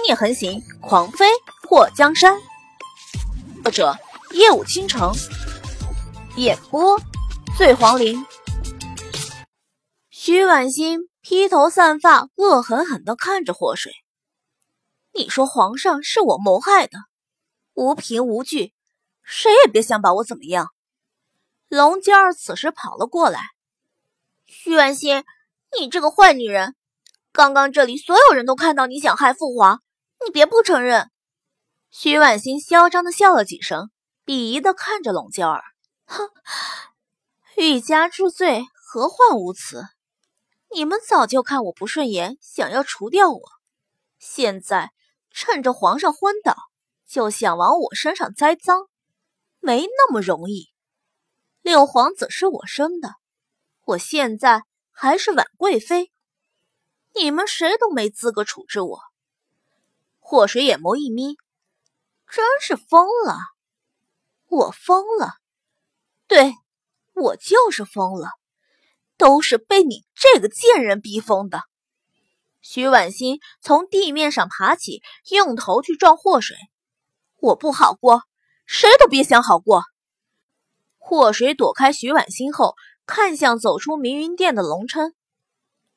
妖孽横行，狂飞破江山。作者：夜舞倾城，演播：醉黄林。徐婉欣披头散发，恶狠狠地看着祸水。你说皇上是我谋害的，无凭无据，谁也别想把我怎么样。龙娇儿此时跑了过来，徐婉欣，你这个坏女人！刚刚这里所有人都看到你想害父皇，你别不承认。徐婉欣嚣张的笑了几声，鄙夷的看着龙娇儿，哼，欲加之罪，何患无辞？你们早就看我不顺眼，想要除掉我，现在趁着皇上昏倒，就想往我身上栽赃，没那么容易。六皇子是我生的，我现在还是婉贵妃。你们谁都没资格处置我。祸水眼眸一眯，真是疯了！我疯了，对，我就是疯了，都是被你这个贱人逼疯的。徐婉欣从地面上爬起，用头去撞祸水。我不好过，谁都别想好过。祸水躲开徐婉欣后，看向走出明云殿的龙琛，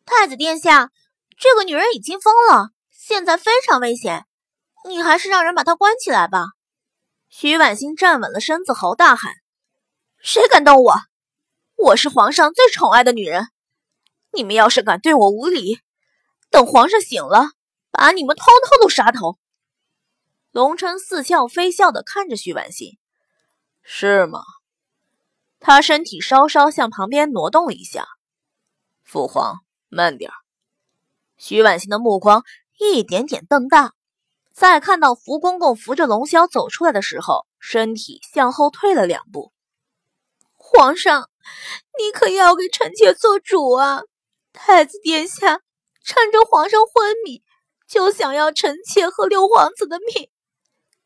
太子殿下。这个女人已经疯了，现在非常危险，你还是让人把他关起来吧。徐婉欣站稳了身子，后大喊：“谁敢动我？我是皇上最宠爱的女人，你们要是敢对我无礼，等皇上醒了，把你们通通都杀头！”龙琛似笑非笑的看着徐婉欣：“是吗？”他身体稍稍向旁边挪动了一下。父皇，慢点儿。徐婉欣的目光一点点瞪大，在看到福公公扶着龙霄走出来的时候，身体向后退了两步。皇上，你可要给臣妾做主啊！太子殿下趁着皇上昏迷，就想要臣妾和六皇子的命，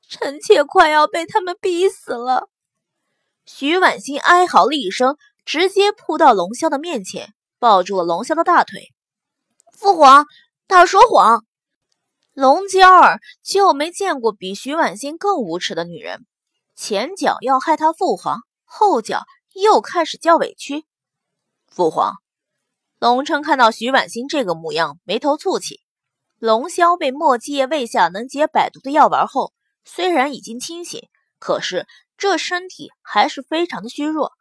臣妾快要被他们逼死了。徐婉欣哀嚎了一声，直接扑到龙霄的面前，抱住了龙霄的大腿。父皇，他说谎。龙娇儿就没见过比徐婉欣更无耻的女人，前脚要害他父皇，后脚又开始叫委屈。父皇，龙琛看到徐婉欣这个模样，眉头蹙起。龙霄被墨迹液喂下能解百毒的药丸后，虽然已经清醒，可是这身体还是非常的虚弱。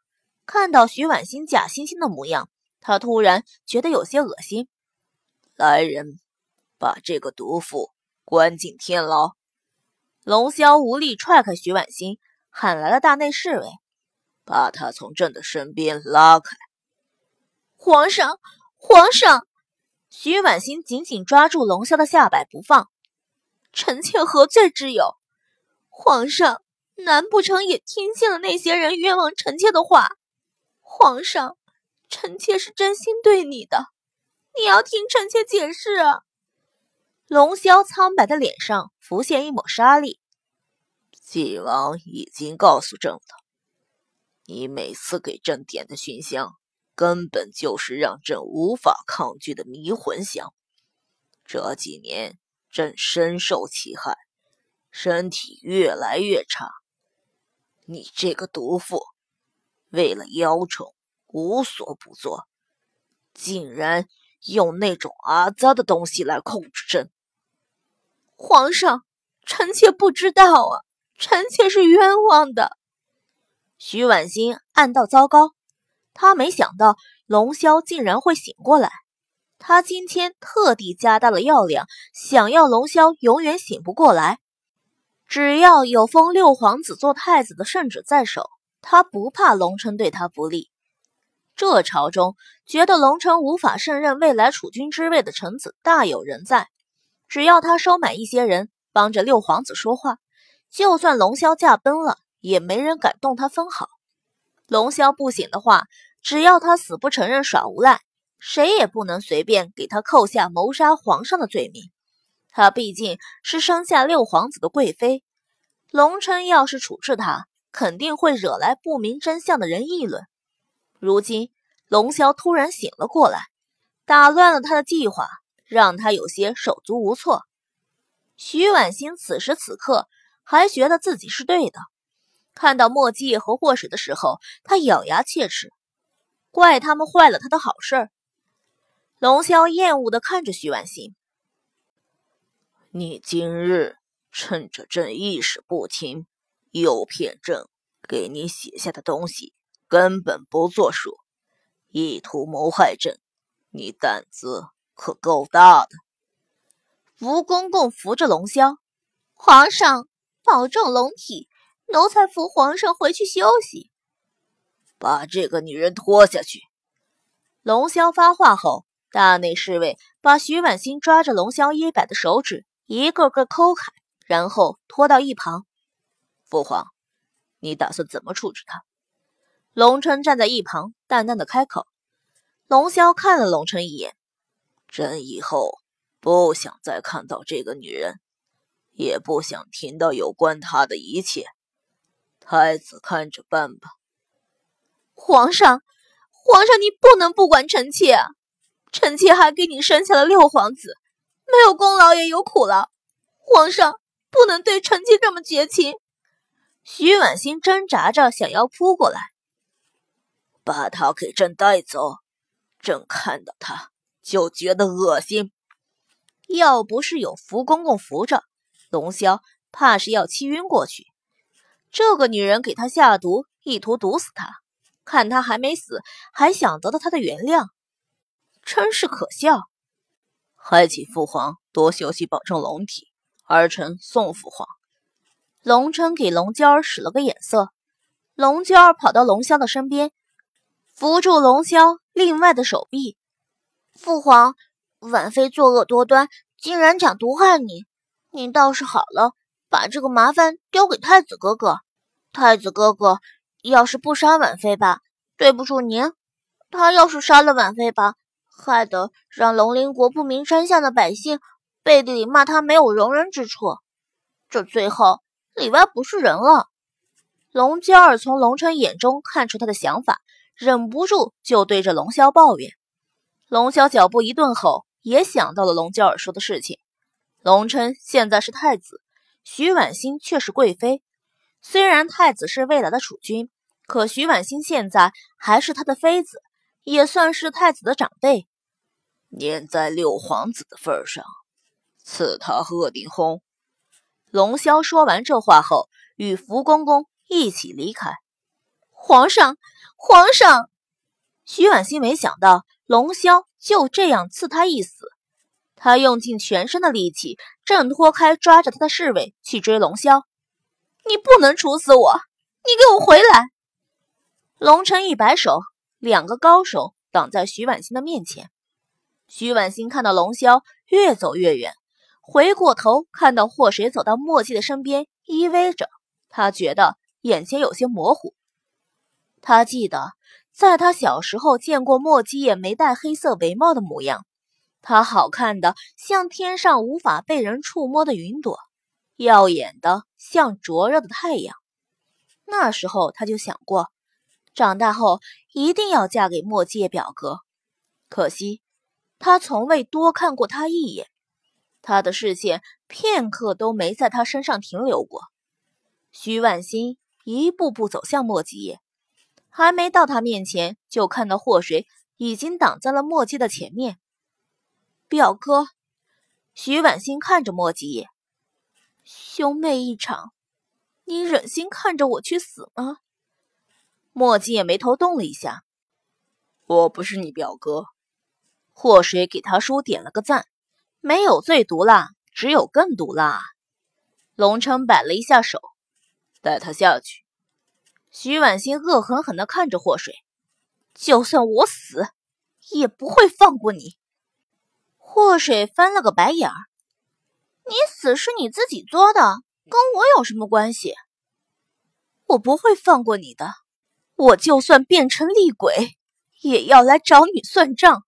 看到徐婉欣假惺惺的模样，他突然觉得有些恶心。来人，把这个毒妇关进天牢！龙霄无力踹开徐婉欣，喊来了大内侍卫，把他从朕的身边拉开。皇上，皇上！徐婉欣紧紧抓住龙霄的下摆不放。臣妾何罪之有？皇上，难不成也听信了那些人冤枉臣妾的话？皇上，臣妾是真心对你的。你要听臣妾解释啊。龙霄苍白的脸上浮现一抹杀力。晋王已经告诉朕了，你每次给朕点的熏香，根本就是让朕无法抗拒的迷魂香。这几年，朕深受其害，身体越来越差。你这个毒妇，为了妖宠，无所不作，竟然……用那种阿杂的东西来控制朕，皇上，臣妾不知道啊，臣妾是冤枉的。徐婉欣暗道糟糕，她没想到龙霄竟然会醒过来。他今天特地加大了药量，想要龙霄永远醒不过来。只要有封六皇子做太子的圣旨在手，他不怕龙琛对他不利。这朝中觉得龙城无法胜任未来储君之位的臣子大有人在，只要他收买一些人帮着六皇子说话，就算龙霄驾崩了，也没人敢动他分毫。龙霄不醒的话，只要他死不承认耍无赖，谁也不能随便给他扣下谋杀皇上的罪名。他毕竟是生下六皇子的贵妃，龙琛要是处置他，肯定会惹来不明真相的人议论。如今龙霄突然醒了过来，打乱了他的计划，让他有些手足无措。徐婉欣此时此刻还觉得自己是对的。看到墨迹和祸水的时候，他咬牙切齿，怪他们坏了他的好事。龙霄厌恶的看着徐婉欣：“你今日趁着朕意识不清，诱骗朕给你写下的东西，根本不作数，意图谋害朕，你胆子可够大的。”福公公扶着龙霄，皇上保重龙体。奴才扶皇上回去休息。把这个女人拖下去。龙霄发话后，大内侍卫把徐婉欣抓着龙霄衣摆的手指一个个抠开，然后拖到一旁。父皇，你打算怎么处置她？龙琛站在一旁，淡淡的开口。龙霄看了龙琛一眼，朕以后不想再看到这个女人，也不想听到有关她的一切。太子看着办吧。皇上，皇上，你不能不管臣妾啊！臣妾还给你生下了六皇子，没有功劳也有苦劳。皇上不能对臣妾这么绝情。徐婉心挣扎着想要扑过来，把他给朕带走。朕看到他就觉得恶心。要不是有福公公扶着，龙霄怕是要气晕过去。这个女人给他下毒，意图毒死他。看他还没死，还想得到他的原谅，真是可笑。还请父皇多休息，保重龙体。儿臣送父皇。龙琛给龙娇儿使了个眼色，龙娇儿跑到龙霄的身边，扶住龙霄另外的手臂。父皇，婉妃作恶多端，竟然想毒害你。您倒是好了，把这个麻烦丢给太子哥哥。太子哥哥，要是不杀婉妃吧，对不住您；他要是杀了婉妃吧，害得让龙鳞国不明山下的百姓背地里骂他没有容人之处，这最后里外不是人了。龙娇儿从龙琛眼中看出他的想法，忍不住就对着龙霄抱怨。龙霄脚步一顿后，也想到了龙娇儿说的事情。龙琛现在是太子，徐婉欣却是贵妃。虽然太子是未来的储君，可徐婉欣现在还是他的妃子，也算是太子的长辈。念在六皇子的份上，赐他鹤顶红。龙霄说完这话后，与福公公一起离开。皇上，皇上！徐婉欣没想到龙霄就这样赐他一死，他用尽全身的力气挣脱开抓着他的侍卫，去追龙霄。你不能处死我！你给我回来！龙晨一摆手，两个高手挡在徐婉欣的面前。徐婉欣看到龙霄越走越远，回过头看到祸水走到墨迹的身边依偎着，他觉得眼前有些模糊。他记得，在他小时候见过墨迹也没戴黑色围帽的模样，他好看的像天上无法被人触摸的云朵。耀眼的像灼热的太阳。那时候他就想过，长大后一定要嫁给墨界表哥。可惜他从未多看过他一眼，他的视线片刻都没在他身上停留过。徐婉欣一步步走向墨迹，还没到他面前，就看到祸水已经挡在了墨迹的前面。表哥，徐婉欣看着墨迹。兄妹一场，你忍心看着我去死吗？墨迹也眉头动了一下。我不是你表哥。祸水给他叔点了个赞，没有最毒辣，只有更毒辣。龙琛摆了一下手，带他下去。徐婉欣恶狠狠地看着祸水，就算我死，也不会放过你。祸水翻了个白眼儿。你死是你自己作的，跟我有什么关系？我不会放过你的，我就算变成厉鬼，也要来找你算账。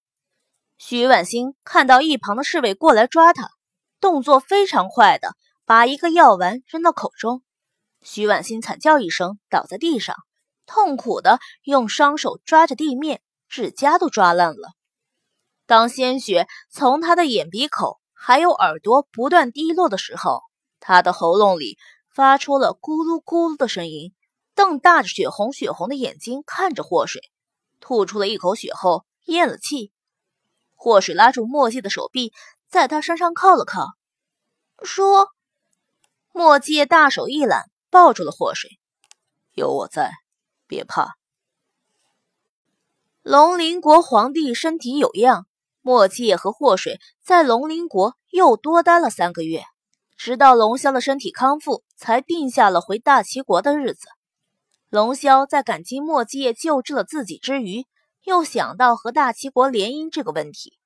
徐婉欣看到一旁的侍卫过来抓他，动作非常快的把一个药丸扔到口中。徐婉欣惨叫一声，倒在地上，痛苦的用双手抓着地面，指甲都抓烂了。当鲜血从他的眼鼻口。还有耳朵不断滴落的时候，他的喉咙里发出了咕噜咕噜的声音，瞪大着血红血红的眼睛看着祸水，吐出了一口血后咽了气。祸水拉住墨迹的手臂，在他身上靠了靠，说：“墨迹大手一揽，抱住了祸水，有我在，别怕。”龙鳞国皇帝身体有恙，墨界和祸水在龙鳞国又多待了三个月，直到龙霄的身体康复，才定下了回大齐国的日子。龙霄在感激墨界救治了自己之余，又想到和大齐国联姻这个问题，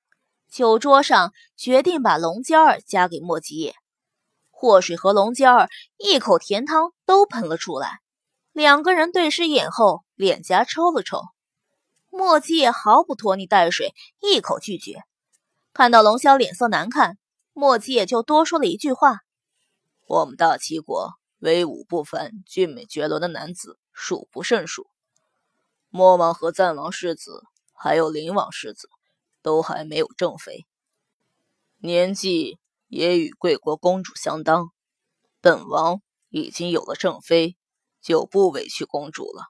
酒桌上决定把龙娇儿嫁给墨界。祸水和龙尖儿一口甜汤都喷了出来，两个人对视眼后，脸颊抽了抽。墨迹毫不拖泥带水，一口拒绝。看到龙霄脸色难看，墨迹就多说了一句话：“我们大齐国威武不凡、俊美绝伦的男子数不胜数，墨王和赞王世子，还有灵王世子，都还没有正妃，年纪也与贵国公主相当。本王已经有了正妃，就不委屈公主了。”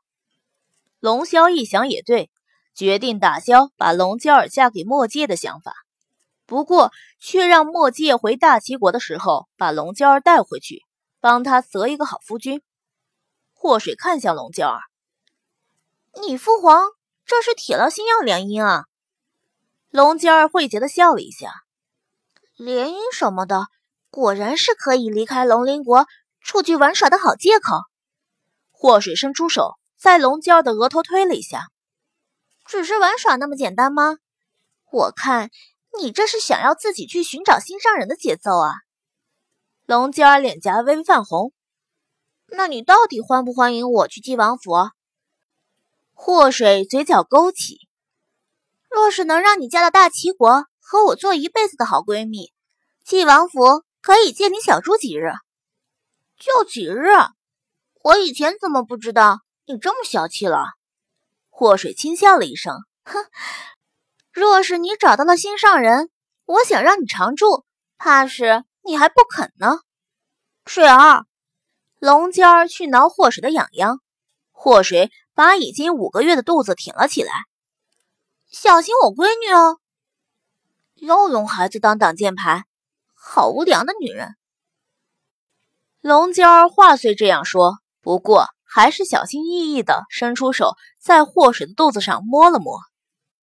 龙霄一想也对。决定打消把龙娇儿嫁给墨界的想法，不过却让墨界回大齐国的时候把龙娇儿带回去，帮他择一个好夫君。祸水看向龙娇儿：“你父皇这是铁了心要联姻啊？”龙娇儿慧洁的笑了一下：“联姻什么的，果然是可以离开龙鳞国出去玩耍的好借口。”祸水伸出手，在龙娇儿的额头推了一下。只是玩耍那么简单吗？我看你这是想要自己去寻找心上人的节奏啊！龙娇儿脸颊微微泛红。那你到底欢不欢迎我去晋王府？祸水嘴角勾起。若是能让你嫁到大齐国，和我做一辈子的好闺蜜，晋王府可以借你小住几日。就几日？我以前怎么不知道你这么小气了？祸水轻笑了一声，哼，若是你找到了心上人，我想让你常住，怕是你还不肯呢。水儿，龙尖儿去挠祸水的痒痒，祸水把已经五个月的肚子挺了起来，小心我闺女哦。又用孩子当挡箭牌，好无良的女人。龙娇儿话虽这样说，不过。还是小心翼翼的伸出手，在祸水的肚子上摸了摸。